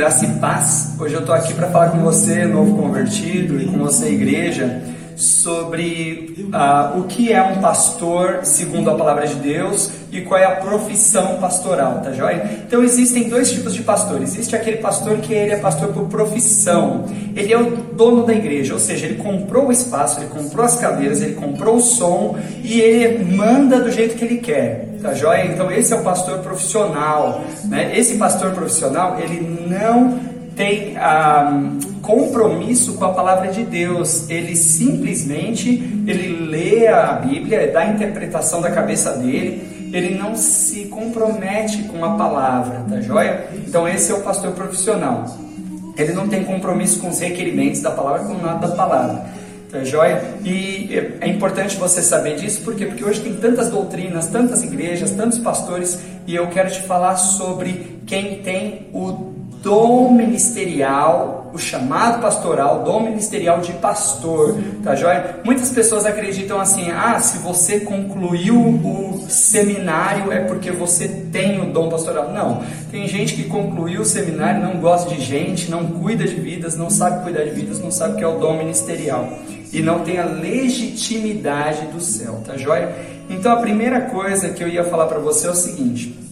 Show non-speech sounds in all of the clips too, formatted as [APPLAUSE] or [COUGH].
graça e paz. Hoje eu estou aqui para falar com você, novo convertido, e com você, igreja, sobre uh, o que é um pastor segundo a palavra de Deus e qual é a profissão pastoral, tá joia? Então existem dois tipos de pastor. Existe aquele pastor que ele é pastor por profissão. Ele é o dono da igreja, ou seja, ele comprou o espaço, ele comprou as cadeiras, ele comprou o som e ele manda do jeito que ele quer. Tá joia? Então esse é o pastor profissional, né? Esse pastor profissional, ele não tem ah, compromisso com a palavra de Deus. Ele simplesmente ele lê a Bíblia, dá a interpretação da cabeça dele. Ele não se compromete com a palavra, tá joia? Então esse é o pastor profissional. Ele não tem compromisso com os requerimentos da palavra, com nada da palavra. Tá joia? E é importante você saber disso, por quê? Porque hoje tem tantas doutrinas, tantas igrejas, tantos pastores, e eu quero te falar sobre quem tem o dom ministerial, o chamado pastoral, dom ministerial de pastor, tá joia? Muitas pessoas acreditam assim: ah, se você concluiu o seminário é porque você tem o dom pastoral. Não, tem gente que concluiu o seminário, não gosta de gente, não cuida de vidas, não sabe cuidar de vidas, não sabe o que é o dom ministerial e não tem a legitimidade do céu, tá joia? Então a primeira coisa que eu ia falar para você é o seguinte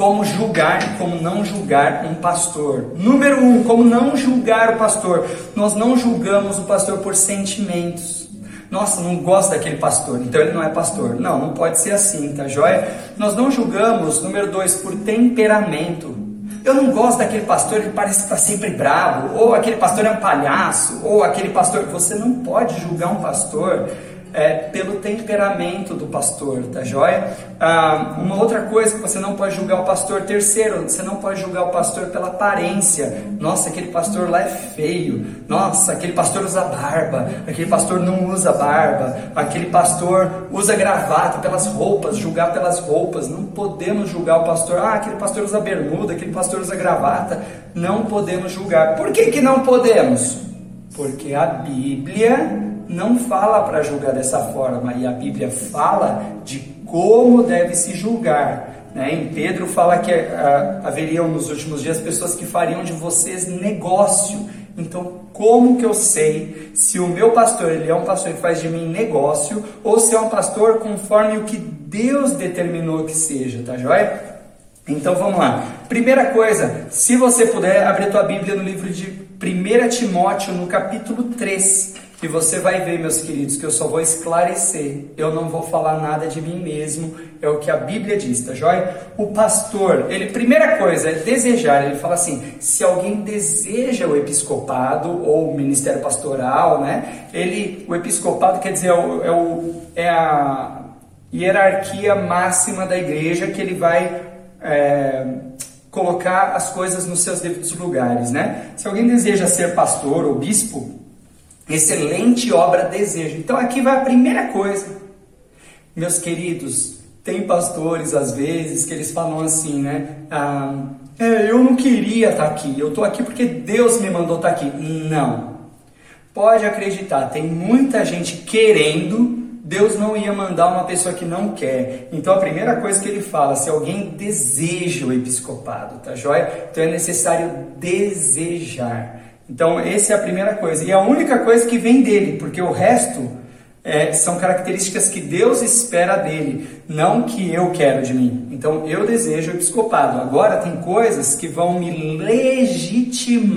como julgar como não julgar um pastor. Número um, como não julgar o pastor. Nós não julgamos o pastor por sentimentos. Nossa, não gosto daquele pastor, então ele não é pastor. Não, não pode ser assim, tá joia? Nós não julgamos, número dois, por temperamento. Eu não gosto daquele pastor que parece que está sempre bravo, ou aquele pastor é um palhaço, ou aquele pastor. Você não pode julgar um pastor é, pelo temperamento do pastor, tá joia? Ah, uma outra coisa que você não pode julgar o pastor, terceiro, você não pode julgar o pastor pela aparência. Nossa, aquele pastor lá é feio. Nossa, aquele pastor usa barba. Aquele pastor não usa barba. Aquele pastor usa gravata pelas roupas, julgar pelas roupas. Não podemos julgar o pastor. Ah, aquele pastor usa bermuda, aquele pastor usa gravata. Não podemos julgar. Por que, que não podemos? Porque a Bíblia não fala para julgar dessa forma, e a Bíblia fala de como deve se julgar. Né? Em Pedro fala que uh, haveriam nos últimos dias pessoas que fariam de vocês negócio. Então, como que eu sei se o meu pastor ele é um pastor que faz de mim negócio ou se é um pastor conforme o que Deus determinou que seja, tá joia? Então vamos lá. Primeira coisa, se você puder, abrir a tua Bíblia no livro de 1 Timóteo, no capítulo 3. E você vai ver, meus queridos, que eu só vou esclarecer, eu não vou falar nada de mim mesmo, é o que a Bíblia diz, tá joia? O pastor, ele, primeira coisa, é desejar, ele fala assim, se alguém deseja o episcopado ou o ministério pastoral, né? Ele, o episcopado quer dizer, é, o, é, o, é a hierarquia máxima da igreja que ele vai é, colocar as coisas nos seus devidos lugares, né? Se alguém deseja ser pastor ou bispo, Excelente obra desejo. Então aqui vai a primeira coisa. Meus queridos, tem pastores às vezes que eles falam assim, né? Ah, é, eu não queria estar aqui, eu estou aqui porque Deus me mandou estar aqui. Não. Pode acreditar, tem muita gente querendo, Deus não ia mandar uma pessoa que não quer. Então a primeira coisa que ele fala, se alguém deseja o episcopado, tá joia? Então é necessário desejar. Então, essa é a primeira coisa. E a única coisa que vem dele, porque o resto é, são características que Deus espera dele, não que eu quero de mim. Então, eu desejo o episcopado. Agora, tem coisas que vão me legitimar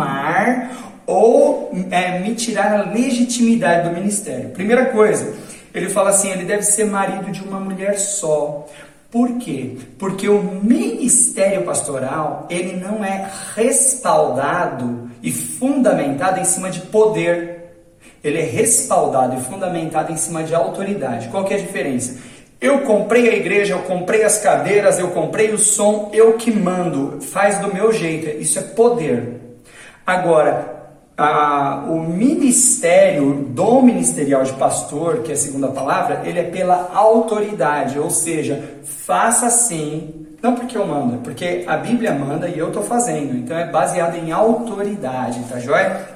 ou é, me tirar a legitimidade do ministério. Primeira coisa, ele fala assim: ele deve ser marido de uma mulher só. Por quê? Porque o ministério pastoral, ele não é respaldado e fundamentado em cima de poder. Ele é respaldado e fundamentado em cima de autoridade. Qual que é a diferença? Eu comprei a igreja, eu comprei as cadeiras, eu comprei o som, eu que mando, faz do meu jeito. Isso é poder. Agora, a, o ministério, dom ministerial de pastor, que é a segunda palavra, ele é pela autoridade, ou seja, faça assim, não porque eu mando, é porque a Bíblia manda e eu estou fazendo, então é baseado em autoridade, tá joia?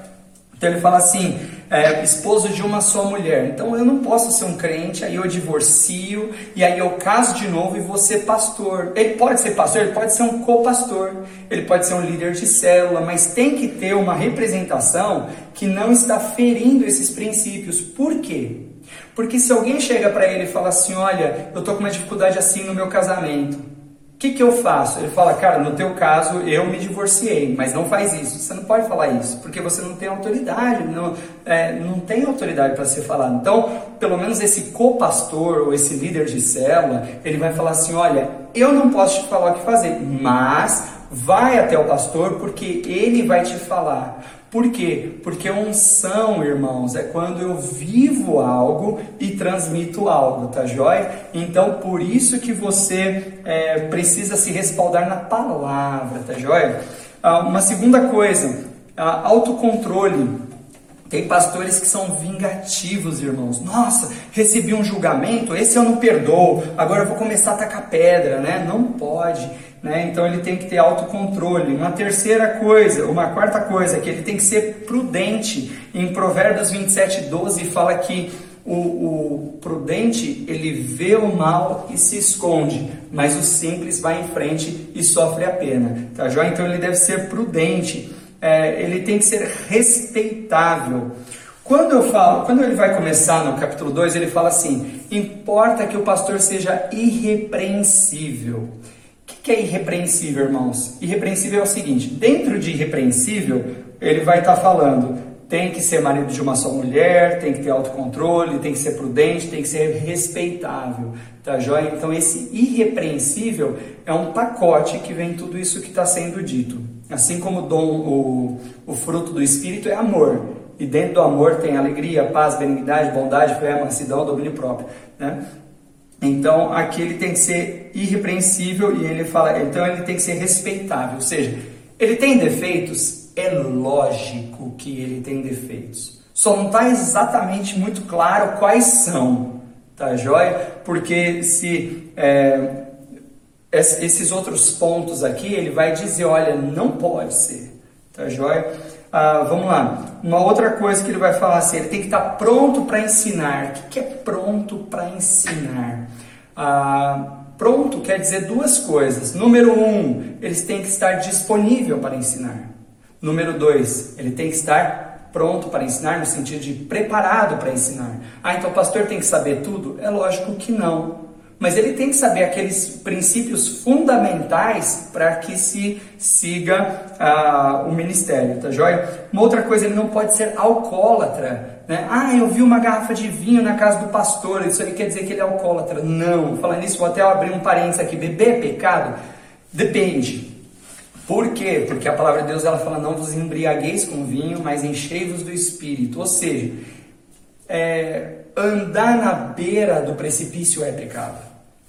Então ele fala assim: é, esposo de uma só mulher. Então eu não posso ser um crente, aí eu divorcio, e aí eu caso de novo e vou ser pastor. Ele pode ser pastor, ele pode ser um co-pastor, ele pode ser um líder de célula, mas tem que ter uma representação que não está ferindo esses princípios. Por quê? Porque se alguém chega para ele e fala assim: Olha, eu tô com uma dificuldade assim no meu casamento. O que, que eu faço? Ele fala, cara, no teu caso eu me divorciei, mas não faz isso. Você não pode falar isso, porque você não tem autoridade, não, é, não tem autoridade para ser falado. Então, pelo menos esse co-pastor ou esse líder de célula, ele vai falar assim: olha, eu não posso te falar o que fazer, mas vai até o pastor porque ele vai te falar. Por quê? Porque unção, irmãos, é quando eu vivo algo e transmito algo, tá joia? Então, por isso que você é, precisa se respaldar na palavra, tá joia? Ah, uma segunda coisa, ah, autocontrole. Tem pastores que são vingativos, irmãos. Nossa, recebi um julgamento, esse eu não perdoo, agora eu vou começar a tacar pedra, né? Não pode. Né? Então ele tem que ter autocontrole. Uma terceira coisa, uma quarta coisa, é que ele tem que ser prudente. Em Provérbios 27, 12 fala que o, o, prudente ele vê o mal e se esconde, mas o simples vai em frente e sofre a pena. Tá joia? Então ele deve ser prudente, é, ele tem que ser respeitável. Quando eu falo, quando ele vai começar no capítulo 2, ele fala assim: importa que o pastor seja irrepreensível que é irrepreensível, irmãos? Irrepreensível é o seguinte: dentro de irrepreensível, ele vai estar tá falando, tem que ser marido de uma só mulher, tem que ter autocontrole, tem que ser prudente, tem que ser respeitável, tá joia? Então, esse irrepreensível é um pacote que vem tudo isso que está sendo dito. Assim como o, dom, o, o fruto do Espírito é amor, e dentro do amor tem alegria, paz, benignidade, bondade, fé, mansidão, domínio próprio, né? Então aqui ele tem que ser irrepreensível e ele fala, então ele tem que ser respeitável, ou seja, ele tem defeitos, é lógico que ele tem defeitos. Só não está exatamente muito claro quais são, tá joia? Porque se é, esses outros pontos aqui, ele vai dizer, olha, não pode ser, tá joia? Ah, vamos lá. Uma outra coisa que ele vai falar assim, ele tem que estar pronto para ensinar. O que é pronto para ensinar? Ah, pronto quer dizer duas coisas. Número um, eles têm que estar disponível para ensinar. Número dois, ele tem que estar pronto para ensinar no sentido de preparado para ensinar. Ah, então o pastor tem que saber tudo? É lógico que não mas ele tem que saber aqueles princípios fundamentais para que se siga uh, o ministério, tá joia? Uma outra coisa, ele não pode ser alcoólatra, né? Ah, eu vi uma garrafa de vinho na casa do pastor, isso aí quer dizer que ele é alcoólatra. Não, falando nisso, vou até abrir um parênteses aqui, beber é pecado? Depende. Por quê? Porque a palavra de Deus ela fala, não vos embriagueis com vinho, mas enchei-vos do Espírito. Ou seja, é, andar na beira do precipício é pecado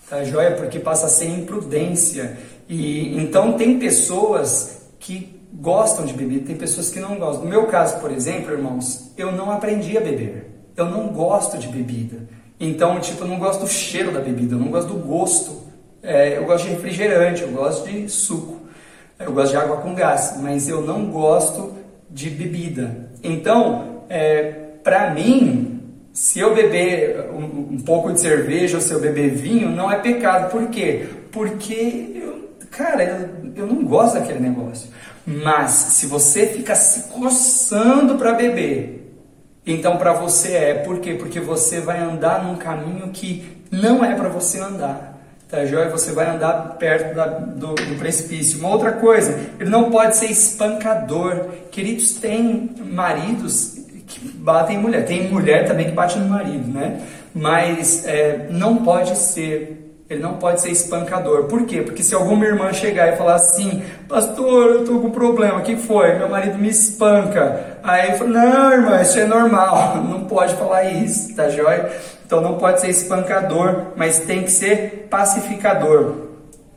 tá joia? Porque passa a ser imprudência. E então tem pessoas que gostam de beber, tem pessoas que não gostam. No meu caso, por exemplo, irmãos, eu não aprendi a beber. Eu não gosto de bebida. Então, tipo, eu não gosto do cheiro da bebida, eu não gosto do gosto. É, eu gosto de refrigerante, eu gosto de suco, eu gosto de água com gás, mas eu não gosto de bebida. Então, é, para mim, se eu beber um, um, pouco de cerveja ou se eu beber vinho, não é pecado. Por quê? Porque, eu, cara, eu, eu não gosto daquele negócio. Mas se você fica se coçando para beber, então para você é. Por quê? Porque você vai andar num caminho que não é para você andar. Tá joia? Você vai andar perto da, do, do, precipício. Uma outra coisa, ele não pode ser espancador. Queridos, tem maridos batem em mulher. Tem mulher também que bate no marido, né? Mas é, não pode ser ele não pode ser espancador. Por quê? Porque se alguma irmã chegar e falar assim, pastor, eu tô com problema, o que foi? Meu marido me espanca. Aí eu falo, não, irmã, isso é normal, [LAUGHS] não pode falar isso, tá joia? Então não pode ser espancador, mas tem que ser pacificador.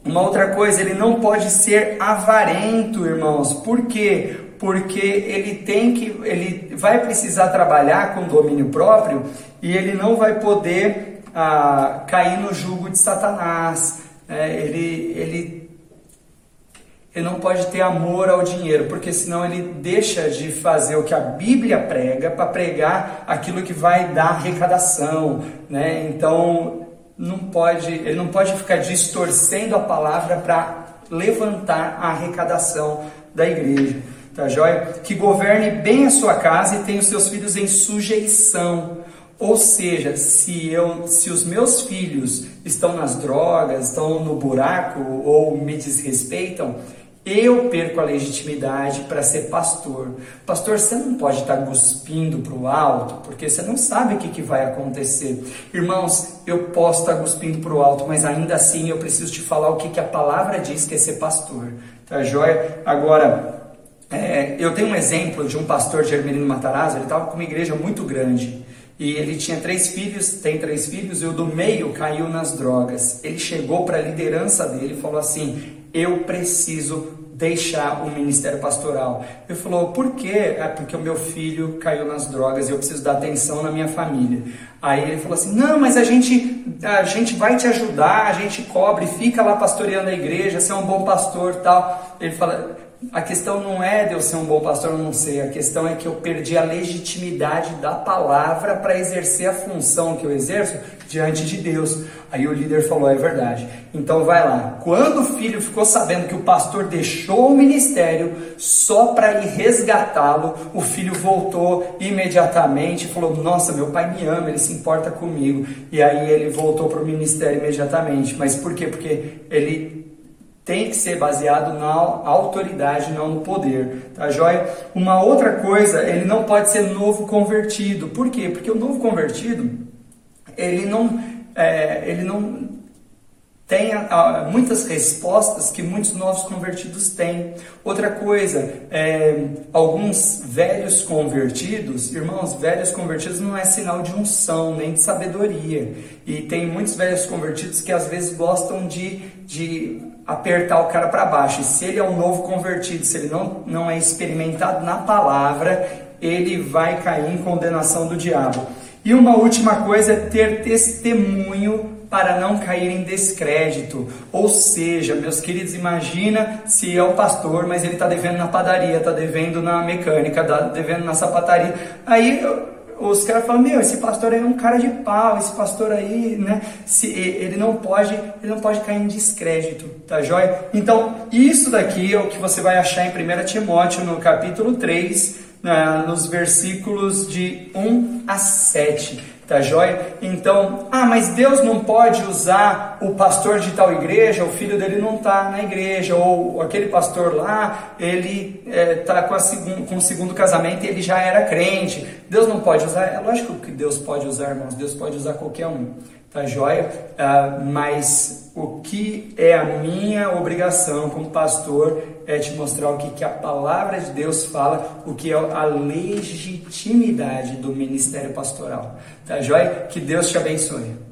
Uma outra coisa, ele não pode ser avarento, irmãos. Por quê? Porque ele tem que, ele vai precisar trabalhar com domínio próprio e ele não vai poder ah, cair no jugo de Satanás. É, ele, ele, ele não pode ter amor ao dinheiro, porque senão ele deixa de fazer o que a Bíblia prega para pregar aquilo que vai dar arrecadação, né? Então não pode, ele não pode ficar distorcendo a palavra para levantar a arrecadação da igreja. Tá joia? Que governe bem a sua casa e tenha os seus filhos em sujeição. Ou seja, se, eu, se os meus filhos estão nas drogas, estão no buraco ou me desrespeitam, eu perco a legitimidade para ser pastor. Pastor, você não pode estar cuspindo para o alto, porque você não sabe o que, que vai acontecer. Irmãos, eu posso estar cuspindo para o alto, mas ainda assim eu preciso te falar o que, que a palavra diz que é ser pastor. Tá joia? Agora, é, eu tenho um exemplo de um pastor de Hermelino Matarazzo, ele estava com uma igreja muito grande. E ele tinha três filhos, tem três filhos, e o do meio caiu nas drogas. Ele chegou para a liderança dele e falou assim: Eu preciso deixar o ministério pastoral. Ele falou: Por quê? É porque o meu filho caiu nas drogas e eu preciso dar atenção na minha família. Aí ele falou assim: Não, mas a gente, a gente vai te ajudar, a gente cobre, fica lá pastoreando a igreja, você é um bom pastor tal. Ele fala a questão não é de eu ser um bom pastor ou não ser, a questão é que eu perdi a legitimidade da palavra para exercer a função que eu exerço diante de Deus. Aí o líder falou: é verdade. Então vai lá. Quando o filho ficou sabendo que o pastor deixou o ministério só para ir resgatá-lo, o filho voltou imediatamente e falou: Nossa, meu pai me ama, ele se importa comigo. E aí ele voltou para o ministério imediatamente. Mas por quê? Porque ele tem que ser baseado na autoridade, não no poder, tá joia? Uma outra coisa, ele não pode ser novo convertido. Por quê? Porque o novo convertido, ele não, é, ele não tem ah, muitas respostas que muitos novos convertidos têm. Outra coisa, é, alguns velhos convertidos, irmãos, velhos convertidos não é sinal de unção nem de sabedoria. E tem muitos velhos convertidos que às vezes gostam de, de apertar o cara para baixo. E se ele é um novo convertido, se ele não, não é experimentado na palavra, ele vai cair em condenação do diabo. E uma última coisa é ter testemunho para não cair em descrédito. Ou seja, meus queridos, imagina se é o pastor, mas ele está devendo na padaria, está devendo na mecânica, está devendo na sapataria. Aí os caras falam, meu, esse pastor aí é um cara de pau, esse pastor aí, né, se, ele não pode, ele não pode cair em descrédito, tá joia? Então, isso daqui é o que você vai achar em 1 Timóteo, no capítulo 3, né, nos versículos de 1 a 7. Tá joia? Então, ah, mas Deus não pode usar o pastor de tal igreja, o filho dele não está na igreja, ou aquele pastor lá, ele está é, com, com o segundo casamento e ele já era crente. Deus não pode usar? É lógico que Deus pode usar, irmãos, Deus pode usar qualquer um tá joia? Uh, mas o que é a minha obrigação como pastor é te mostrar o que, que a palavra de Deus fala, o que é a legitimidade do ministério pastoral, tá joia? Que Deus te abençoe.